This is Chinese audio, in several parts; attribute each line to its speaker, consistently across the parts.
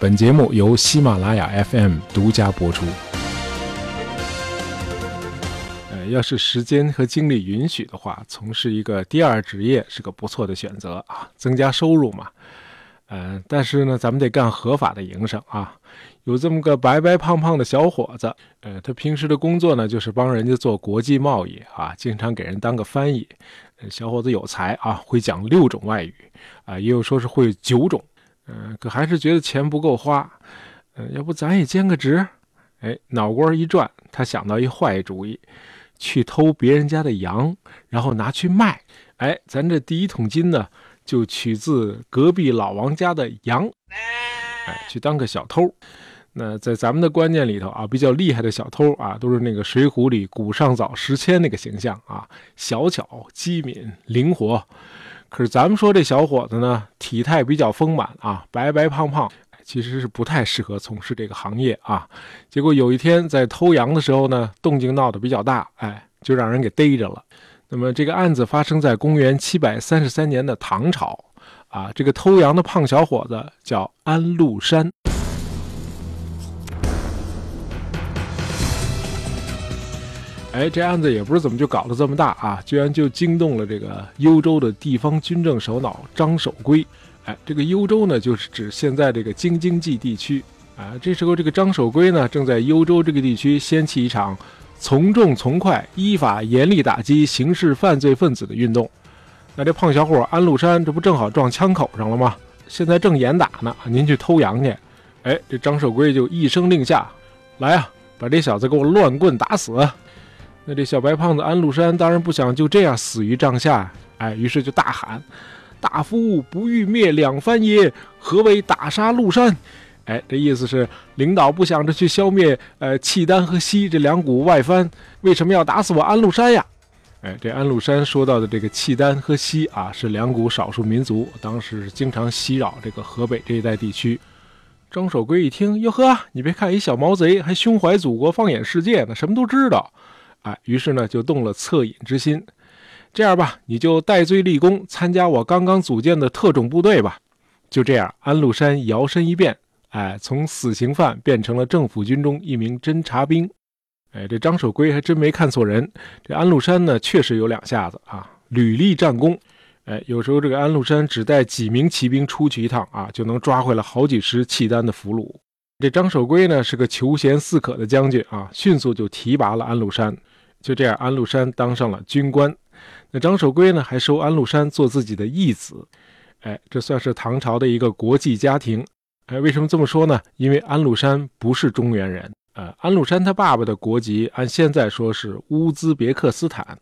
Speaker 1: 本节目由喜马拉雅 FM 独家播出。呃，要是时间和精力允许的话，从事一个第二职业是个不错的选择啊，增加收入嘛。嗯，但是呢，咱们得干合法的营生啊。有这么个白白胖胖的小伙子，呃，他平时的工作呢，就是帮人家做国际贸易啊，经常给人当个翻译。小伙子有才啊，会讲六种外语啊，也有说是会九种。嗯，可还是觉得钱不够花。嗯，要不咱也兼个职？哎，脑瓜一转，他想到一坏主意，去偷别人家的羊，然后拿去卖。哎，咱这第一桶金呢，就取自隔壁老王家的羊。哎，去当个小偷。那在咱们的观念里头啊，比较厉害的小偷啊，都是那个《水浒》里古上早时迁那个形象啊，小巧机敏、灵活。可是咱们说这小伙子呢，体态比较丰满啊，白白胖胖，其实是不太适合从事这个行业啊。结果有一天在偷羊的时候呢，动静闹得比较大，哎，就让人给逮着了。那么这个案子发生在公元七百三十三年的唐朝啊，这个偷羊的胖小伙子叫安禄山。哎，这案子也不知怎么就搞得这么大啊！居然就惊动了这个幽州的地方军政首脑张守珪。哎，这个幽州呢，就是指现在这个京津冀地区啊。这时候，这个张守珪呢，正在幽州这个地区掀起一场从重从快、依法严厉打击刑事犯罪分子的运动。那这胖小伙安禄山，这不正好撞枪口上了吗？现在正严打呢，您去偷羊去。哎，这张守珪就一声令下，来啊，把这小子给我乱棍打死！那这小白胖子安禄山当然不想就这样死于帐下，哎，于是就大喊：“大夫不欲灭两藩耶？何为打杀禄山？”哎，这意思是领导不想着去消灭呃契丹和西这两股外藩，为什么要打死我安禄山呀？哎，这安禄山说到的这个契丹和西啊，是两股少数民族，当时经常袭扰这个河北这一带地区。张守珪一听，哟呵，你别看一小毛贼，还胸怀祖国，放眼世界呢，什么都知道。哎，于是呢，就动了恻隐之心。这样吧，你就戴罪立功，参加我刚刚组建的特种部队吧。就这样，安禄山摇身一变，哎，从死刑犯变成了政府军中一名侦察兵。哎，这张守珪还真没看错人。这安禄山呢，确实有两下子啊，屡立战功。哎，有时候这个安禄山只带几名骑兵出去一趟啊，就能抓回来好几十契丹的俘虏。这张守珪呢，是个求贤似渴的将军啊，迅速就提拔了安禄山。就这样，安禄山当上了军官。那张守珪呢，还收安禄山做自己的义子。哎，这算是唐朝的一个国际家庭。哎，为什么这么说呢？因为安禄山不是中原人。呃，安禄山他爸爸的国籍按现在说是乌兹别克斯坦，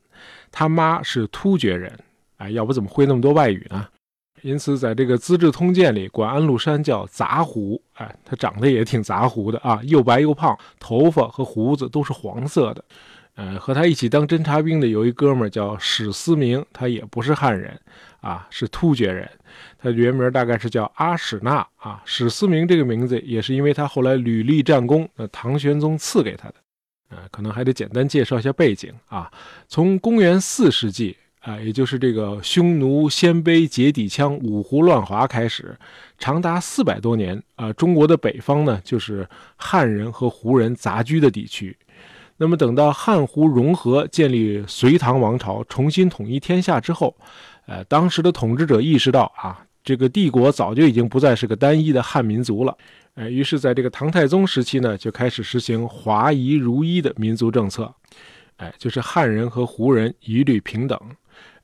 Speaker 1: 他妈是突厥人。哎，要不怎么会那么多外语呢？因此，在这个《资治通鉴》里，管安禄山叫杂胡。哎，他长得也挺杂胡的啊，又白又胖，头发和胡子都是黄色的。呃，和他一起当侦察兵的有一哥们叫史思明，他也不是汉人，啊，是突厥人。他原名大概是叫阿史那啊。史思明这个名字也是因为他后来屡立战功，那唐玄宗赐给他的。呃，可能还得简单介绍一下背景啊。从公元四世纪啊，也就是这个匈奴鲜卑结底羌五胡乱华开始，长达四百多年啊，中国的北方呢，就是汉人和胡人杂居的地区。那么等到汉胡融合，建立隋唐王朝，重新统一天下之后，呃，当时的统治者意识到啊，这个帝国早就已经不再是个单一的汉民族了，呃，于是在这个唐太宗时期呢，就开始实行华夷如一的民族政策，哎，就是汉人和胡人一律平等，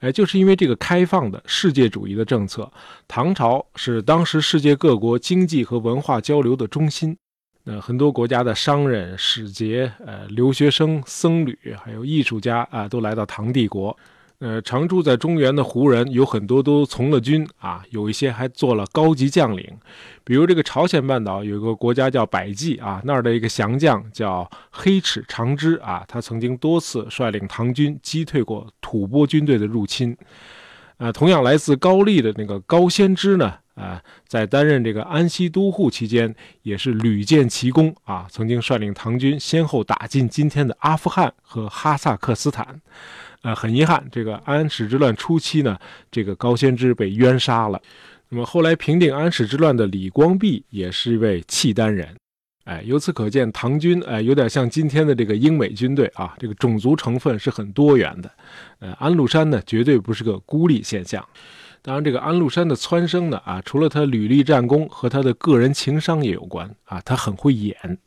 Speaker 1: 哎，就是因为这个开放的世界主义的政策，唐朝是当时世界各国经济和文化交流的中心。那很多国家的商人、使节、呃留学生、僧侣，还有艺术家啊，都来到唐帝国。呃，常住在中原的胡人有很多都从了军啊，有一些还做了高级将领。比如这个朝鲜半岛有一个国家叫百济啊，那儿的一个降将叫黑齿长之啊，他曾经多次率领唐军击退过吐蕃军队的入侵。啊，同样来自高丽的那个高仙芝呢。啊，在担任这个安西都护期间，也是屡建奇功啊！曾经率领唐军先后打进今天的阿富汗和哈萨克斯坦。呃，很遗憾，这个安史之乱初期呢，这个高仙芝被冤杀了。那么后来平定安史之乱的李光弼也是一位契丹人。哎，由此可见，唐军哎有点像今天的这个英美军队啊，这个种族成分是很多元的。呃，安禄山呢，绝对不是个孤立现象。当然，这个安禄山的蹿升呢，啊，除了他屡立战功和他的个人情商也有关啊，他很会演。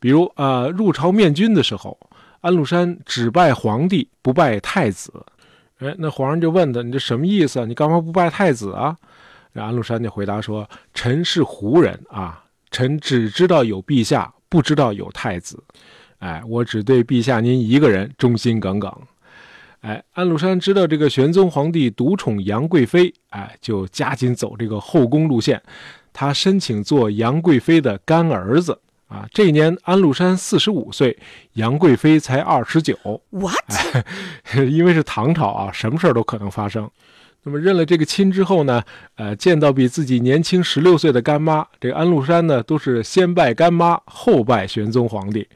Speaker 1: 比如啊，入朝面君的时候，安禄山只拜皇帝，不拜太子。哎，那皇上就问他：“你这什么意思？你干嘛不拜太子啊？”那安禄山就回答说：“臣是胡人啊。”臣只知道有陛下，不知道有太子。哎，我只对陛下您一个人忠心耿耿。哎，安禄山知道这个玄宗皇帝独宠杨贵妃，哎，就加紧走这个后宫路线。他申请做杨贵妃的干儿子。啊，这一年安禄山四十五岁，杨贵妃才二十九。
Speaker 2: What？
Speaker 1: 因为是唐朝啊，什么事儿都可能发生。那么认了这个亲之后呢，呃，见到比自己年轻十六岁的干妈，这个安禄山呢，都是先拜干妈，后拜玄宗皇帝。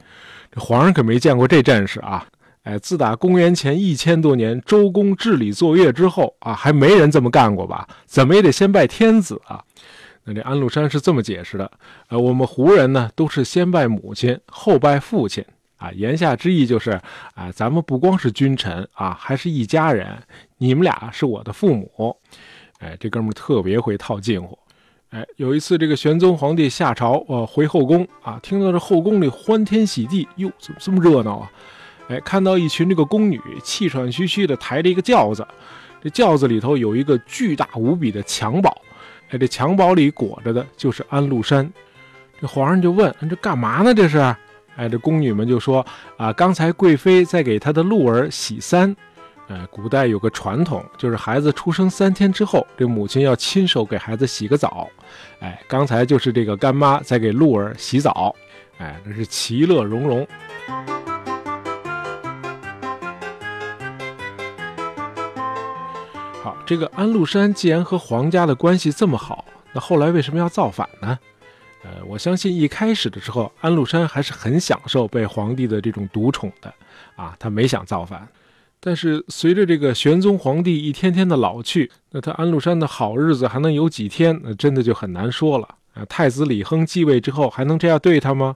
Speaker 1: 这皇上可没见过这阵势啊！哎，自打公元前一千多年周公治理作乐之后啊，还没人这么干过吧？怎么也得先拜天子啊！那这安禄山是这么解释的：呃，我们胡人呢，都是先拜母亲，后拜父亲。啊，言下之意就是，啊，咱们不光是君臣啊，还是一家人。你们俩是我的父母。哎，这哥们特别会套近乎。哎，有一次这个玄宗皇帝下朝，呃，回后宫啊，听到这后宫里欢天喜地，哟，怎么这么热闹啊？哎，看到一群这个宫女气喘吁吁的抬着一个轿子，这轿子里头有一个巨大无比的襁褓，哎，这襁褓里裹着的就是安禄山。这皇上就问：这干嘛呢？这是？哎，这宫女们就说啊，刚才贵妃在给她的鹿儿洗三。哎，古代有个传统，就是孩子出生三天之后，这母亲要亲手给孩子洗个澡。哎，刚才就是这个干妈在给鹿儿洗澡。哎，这是其乐融融。这个安禄山既然和皇家的关系这么好，那后来为什么要造反呢？呃，我相信一开始的时候，安禄山还是很享受被皇帝的这种独宠的，啊，他没想造反。但是随着这个玄宗皇帝一天天的老去，那他安禄山的好日子还能有几天？那真的就很难说了啊。太子李亨继位之后，还能这样对他吗？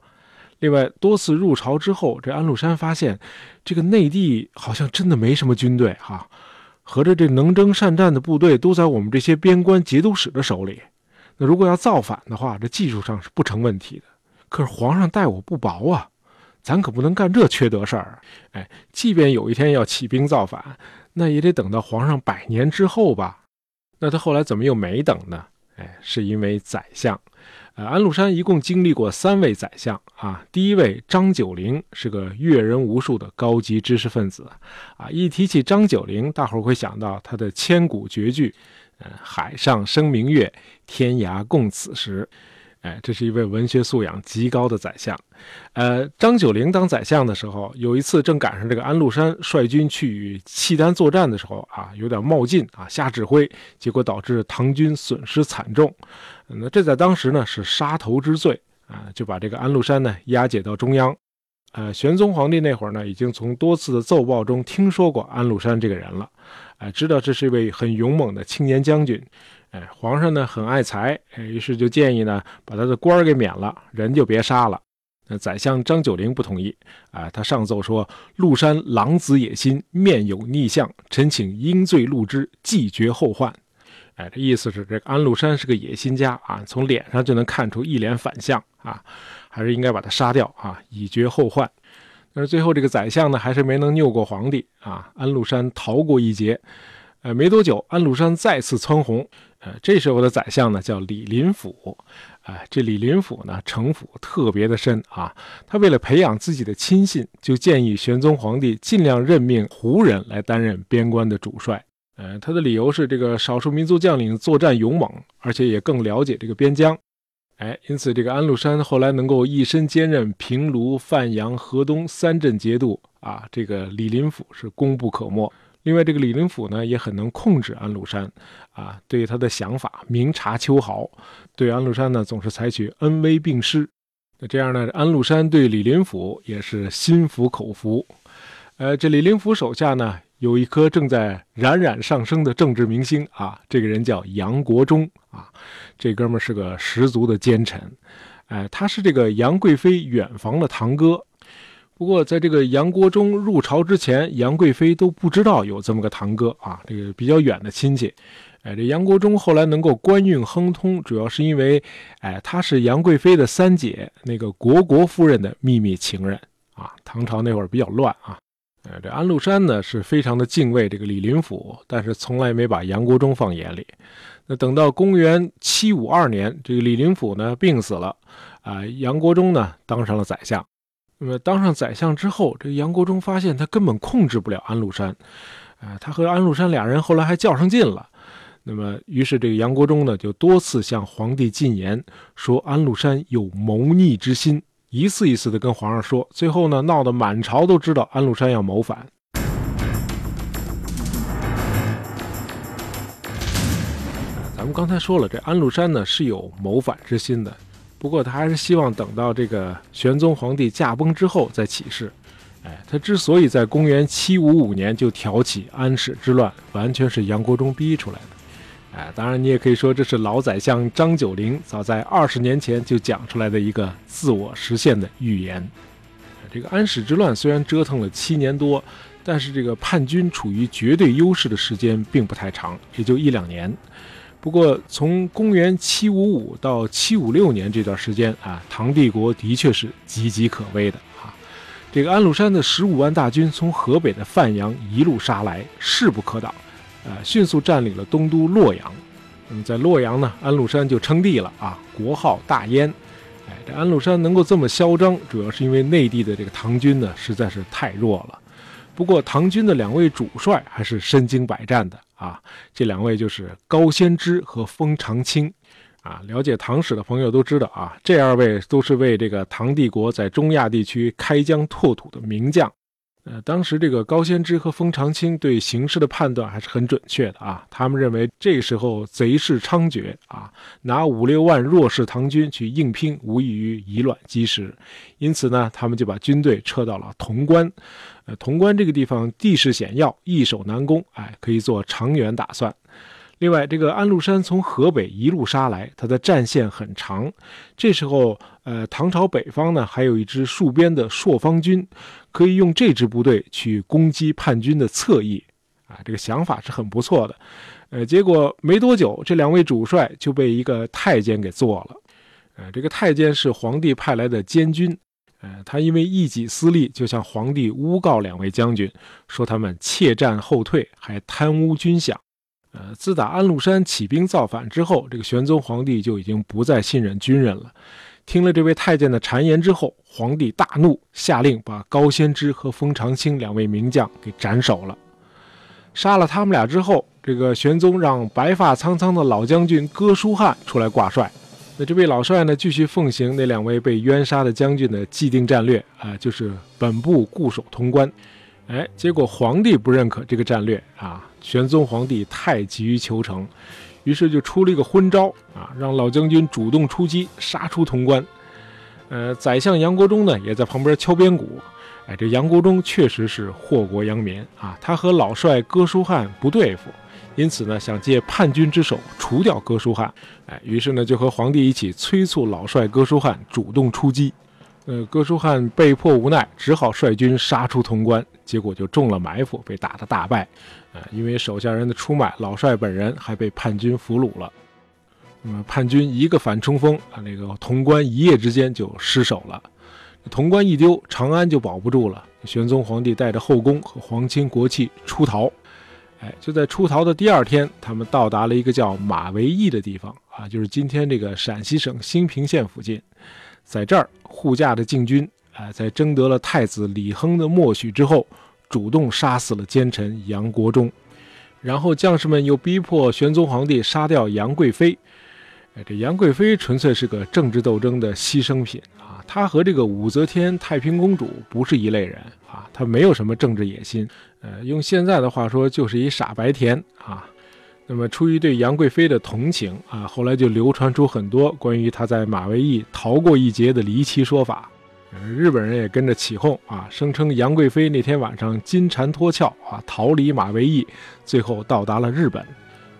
Speaker 1: 另外，多次入朝之后，这安禄山发现，这个内地好像真的没什么军队哈，合着这能征善战的部队都在我们这些边关节度使的手里。那如果要造反的话，这技术上是不成问题的。可是皇上待我不薄啊，咱可不能干这缺德事儿。哎，即便有一天要起兵造反，那也得等到皇上百年之后吧。那他后来怎么又没等呢？哎，是因为宰相。呃，安禄山一共经历过三位宰相啊。第一位张九龄是个阅人无数的高级知识分子啊。一提起张九龄，大伙儿会想到他的千古绝句。海上生明月，天涯共此时。哎，这是一位文学素养极高的宰相。呃，张九龄当宰相的时候，有一次正赶上这个安禄山率军去与契丹作战的时候啊，有点冒进啊，瞎指挥，结果导致唐军损失惨重。那这在当时呢是杀头之罪啊，就把这个安禄山呢押解到中央。呃，玄宗皇帝那会儿呢，已经从多次的奏报中听说过安禄山这个人了。哎，知道这是一位很勇猛的青年将军，哎，皇上呢很爱财，哎，于是就建议呢把他的官儿给免了，人就别杀了。那宰相张九龄不同意，啊，他上奏说：“禄山狼子野心，面有逆相，臣请应罪戮之，既绝后患。”哎，这意思是这个安禄山是个野心家啊，从脸上就能看出一脸反相啊，还是应该把他杀掉啊，以绝后患。但是最后这个宰相呢，还是没能拗过皇帝啊。安禄山逃过一劫，呃，没多久，安禄山再次蹿红。呃，这时候的宰相呢叫李林甫，哎，这李林甫呢城府特别的深啊。他为了培养自己的亲信，就建议玄宗皇帝尽量任命胡人来担任边关的主帅。呃，他的理由是这个少数民族将领作战勇猛，而且也更了解这个边疆。哎，因此这个安禄山后来能够一身兼任平卢、范阳、河东三镇节度啊，这个李林甫是功不可没。另外，这个李林甫呢也很能控制安禄山啊，对他的想法明察秋毫，对安禄山呢总是采取恩威并施。那这样呢，安禄山对李林甫也是心服口服。呃，这李林甫手下呢。有一颗正在冉冉上升的政治明星啊，这个人叫杨国忠啊，这哥们是个十足的奸臣，哎，他是这个杨贵妃远房的堂哥。不过，在这个杨国忠入朝之前，杨贵妃都不知道有这么个堂哥啊，这个比较远的亲戚。哎，这杨国忠后来能够官运亨通，主要是因为，哎，他是杨贵妃的三姐那个虢国夫人的秘密情人啊。唐朝那会儿比较乱啊，呃，这安禄山呢是非常的敬畏这个李林甫，但是从来没把杨国忠放眼里。那等到公元七五二年，这个李林甫呢病死了，啊，杨国忠呢当上了宰相。那么当上宰相之后，这杨国忠发现他根本控制不了安禄山，啊，他和安禄山俩人后来还较上劲了。那么，于是这个杨国忠呢，就多次向皇帝进言，说安禄山有谋逆之心，一次一次的跟皇上说，最后呢，闹得满朝都知道安禄山要谋反。咱们刚才说了，这安禄山呢是有谋反之心的，不过他还是希望等到这个玄宗皇帝驾崩之后再起事。哎，他之所以在公元七五五年就挑起安史之乱，完全是杨国忠逼出来的。哎，当然，你也可以说这是老宰相张九龄早在二十年前就讲出来的一个自我实现的预言。这个安史之乱虽然折腾了七年多，但是这个叛军处于绝对优势的时间并不太长，也就一两年。不过，从公元七五五到七五六年这段时间啊，唐帝国的确是岌岌可危的啊。这个安禄山的十五万大军从河北的范阳一路杀来，势不可挡。呃，迅速占领了东都洛阳。那么在洛阳呢，安禄山就称帝了啊，国号大燕。哎，这安禄山能够这么嚣张，主要是因为内地的这个唐军呢实在是太弱了。不过唐军的两位主帅还是身经百战的啊，这两位就是高仙芝和封长清。啊，了解唐史的朋友都知道啊，这二位都是为这个唐帝国在中亚地区开疆拓土的名将。呃，当时这个高仙芝和封长清对形势的判断还是很准确的啊。他们认为这时候贼势猖獗啊，拿五六万弱势唐军去硬拼，无异于以卵击石。因此呢，他们就把军队撤到了潼关。呃，潼关这个地方地势险要，易守难攻，哎，可以做长远打算。另外，这个安禄山从河北一路杀来，他的战线很长。这时候，呃，唐朝北方呢还有一支戍边的朔方军，可以用这支部队去攻击叛军的侧翼。啊，这个想法是很不错的。呃，结果没多久，这两位主帅就被一个太监给做了。呃，这个太监是皇帝派来的监军。呃，他因为一己私利，就向皇帝诬告两位将军，说他们怯战后退，还贪污军饷。呃，自打安禄山起兵造反之后，这个玄宗皇帝就已经不再信任军人了。听了这位太监的谗言之后，皇帝大怒，下令把高仙芝和封长清两位名将给斩首了。杀了他们俩之后，这个玄宗让白发苍苍的老将军哥舒翰出来挂帅。那这位老帅呢，继续奉行那两位被冤杀的将军的既定战略啊，就是本部固守潼关。哎，结果皇帝不认可这个战略啊。玄宗皇帝太急于求成，于是就出了一个昏招啊，让老将军主动出击，杀出潼关。呃，宰相杨国忠呢，也在旁边敲边鼓。哎，这杨国忠确实是祸国殃民啊，他和老帅哥舒翰不对付，因此呢，想借叛军之手除掉哥舒翰。哎，于是呢，就和皇帝一起催促老帅哥舒翰主动出击。呃，哥舒翰被迫无奈，只好率军杀出潼关，结果就中了埋伏，被打得大败。呃，因为手下人的出卖，老帅本人还被叛军俘虏了。那么叛军一个反冲锋啊，那个潼关一夜之间就失守了。潼关一丢，长安就保不住了。玄宗皇帝带着后宫和皇亲国戚出逃。哎，就在出逃的第二天，他们到达了一个叫马嵬驿的地方啊，就是今天这个陕西省兴平县附近。在这儿，护驾的禁军啊，在征得了太子李亨的默许之后。主动杀死了奸臣杨国忠，然后将士们又逼迫玄宗皇帝杀掉杨贵妃。哎，这杨贵妃纯粹是个政治斗争的牺牲品啊！她和这个武则天、太平公主不是一类人啊！她没有什么政治野心，呃，用现在的话说，就是一傻白甜啊！那么，出于对杨贵妃的同情啊，后来就流传出很多关于她在马嵬驿逃过一劫的离奇说法。日本人也跟着起哄啊，声称杨贵妃那天晚上金蝉脱壳啊，逃离马嵬驿，最后到达了日本。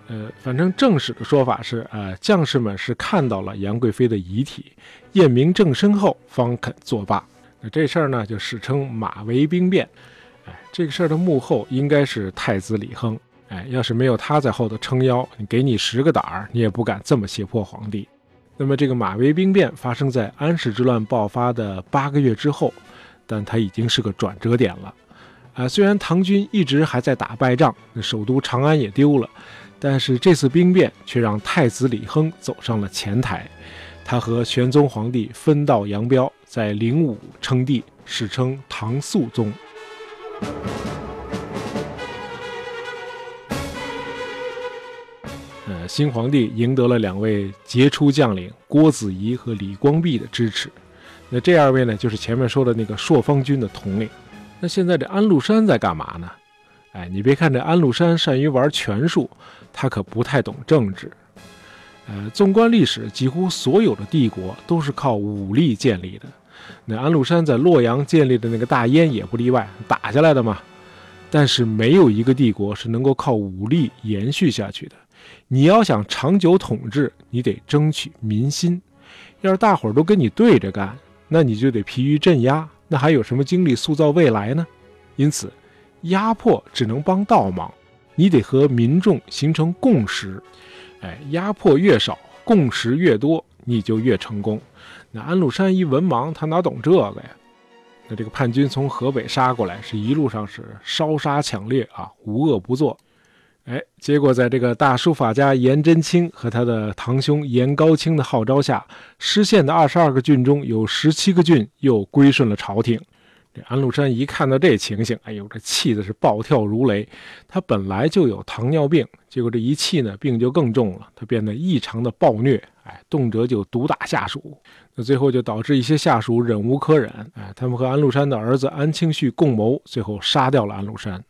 Speaker 1: 呃，反正正史的说法是，呃，将士们是看到了杨贵妃的遗体，验明正身后方肯作罢。那这事儿呢，就史称马嵬兵变。哎，这个事儿的幕后应该是太子李亨。哎，要是没有他在后头撑腰，你给你十个胆儿，你也不敢这么胁迫皇帝。那么这个马嵬兵变发生在安史之乱爆发的八个月之后，但它已经是个转折点了。啊，虽然唐军一直还在打败仗，那首都长安也丢了，但是这次兵变却让太子李亨走上了前台。他和玄宗皇帝分道扬镳，在灵武称帝，史称唐肃宗。新皇帝赢得了两位杰出将领郭子仪和李光弼的支持。那这二位呢，就是前面说的那个朔方军的统领。那现在这安禄山在干嘛呢？哎，你别看这安禄山善于玩权术，他可不太懂政治。呃，纵观历史，几乎所有的帝国都是靠武力建立的。那安禄山在洛阳建立的那个大燕也不例外，打下来的嘛。但是没有一个帝国是能够靠武力延续下去的。你要想长久统治，你得争取民心。要是大伙儿都跟你对着干，那你就得疲于镇压，那还有什么精力塑造未来呢？因此，压迫只能帮倒忙，你得和民众形成共识。哎，压迫越少，共识越多，你就越成功。那安禄山一文盲，他哪懂这个呀？那这个叛军从河北杀过来，是一路上是烧杀抢掠啊，无恶不作。哎，结果在这个大书法家颜真卿和他的堂兄颜高卿的号召下，失陷的二十二个郡中有十七个郡又归顺了朝廷。这安禄山一看到这情形，哎呦，这气的是暴跳如雷。他本来就有糖尿病，结果这一气呢，病就更重了。他变得异常的暴虐，哎，动辄就毒打下属。那最后就导致一些下属忍无可忍，哎，他们和安禄山的儿子安庆绪共谋，最后杀掉了安禄山。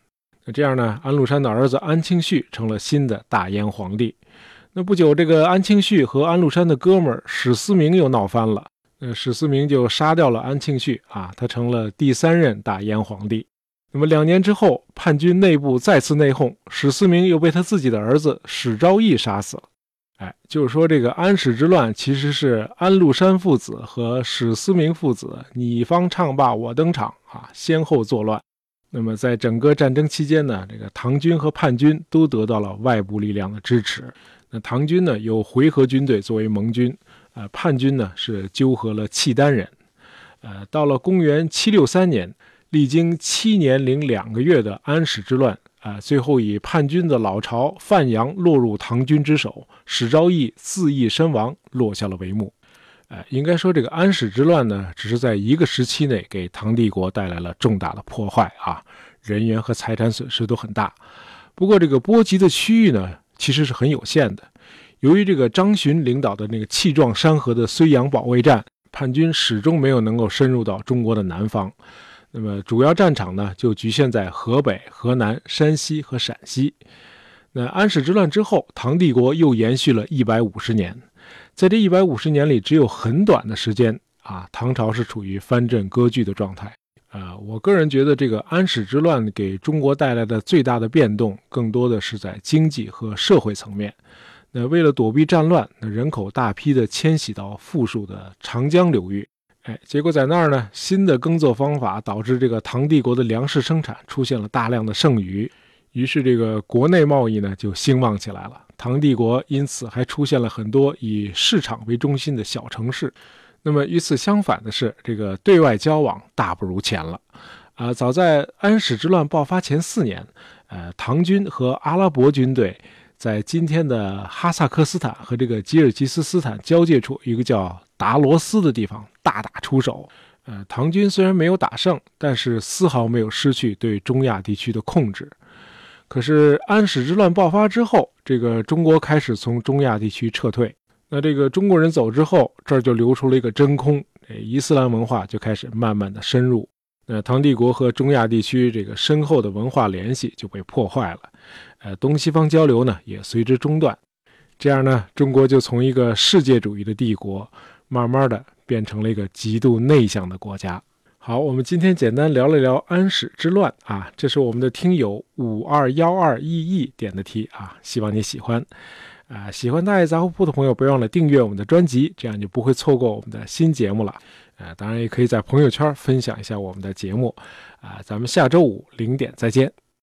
Speaker 1: 那这样呢？安禄山的儿子安庆绪成了新的大燕皇帝。那不久，这个安庆绪和安禄山的哥们史思明又闹翻了。那史思明就杀掉了安庆绪啊，他成了第三任大燕皇帝。那么两年之后，叛军内部再次内讧，史思明又被他自己的儿子史昭义杀死了。哎，就是说这个安史之乱其实是安禄山父子和史思明父子你方唱罢我登场啊，先后作乱。那么，在整个战争期间呢，这个唐军和叛军都得到了外部力量的支持。那唐军呢，有回纥军队作为盟军，呃，叛军呢是纠合了契丹人。呃，到了公元七六三年，历经七年零两个月的安史之乱，啊，最后以叛军的老巢范阳落入唐军之手，史昭义自缢身亡，落下了帷幕。哎，应该说这个安史之乱呢，只是在一个时期内给唐帝国带来了重大的破坏啊，人员和财产损失都很大。不过这个波及的区域呢，其实是很有限的。由于这个张巡领导的那个气壮山河的睢阳保卫战，叛军始终没有能够深入到中国的南方。那么主要战场呢，就局限在河北、河南、山西和陕西。那安史之乱之后，唐帝国又延续了一百五十年。在这一百五十年里，只有很短的时间啊，唐朝是处于藩镇割据的状态。啊，我个人觉得这个安史之乱给中国带来的最大的变动，更多的是在经济和社会层面。那为了躲避战乱，那人口大批的迁徙到富庶的长江流域。哎，结果在那儿呢，新的耕作方法导致这个唐帝国的粮食生产出现了大量的剩余，于是这个国内贸易呢就兴旺起来了。唐帝国因此还出现了很多以市场为中心的小城市。那么与此相反的是，这个对外交往大不如前了。啊，早在安史之乱爆发前四年，呃，唐军和阿拉伯军队在今天的哈萨克斯坦和这个吉尔吉斯斯坦交界处一个叫达罗斯的地方大打出手。呃，唐军虽然没有打胜，但是丝毫没有失去对中亚地区的控制。可是安史之乱爆发之后，这个中国开始从中亚地区撤退。那这个中国人走之后，这儿就流出了一个真空，哎，伊斯兰文化就开始慢慢的深入。那唐帝国和中亚地区这个深厚的文化联系就被破坏了，呃，东西方交流呢也随之中断。这样呢，中国就从一个世界主义的帝国，慢慢的变成了一个极度内向的国家。好，我们今天简单聊了聊安史之乱啊，这是我们的听友五二幺二 ee 点的题啊，希望你喜欢。啊，喜欢大爷杂货铺的朋友，别忘了订阅我们的专辑，这样就不会错过我们的新节目了。啊，当然也可以在朋友圈分享一下我们的节目。啊，咱们下周五零点再见。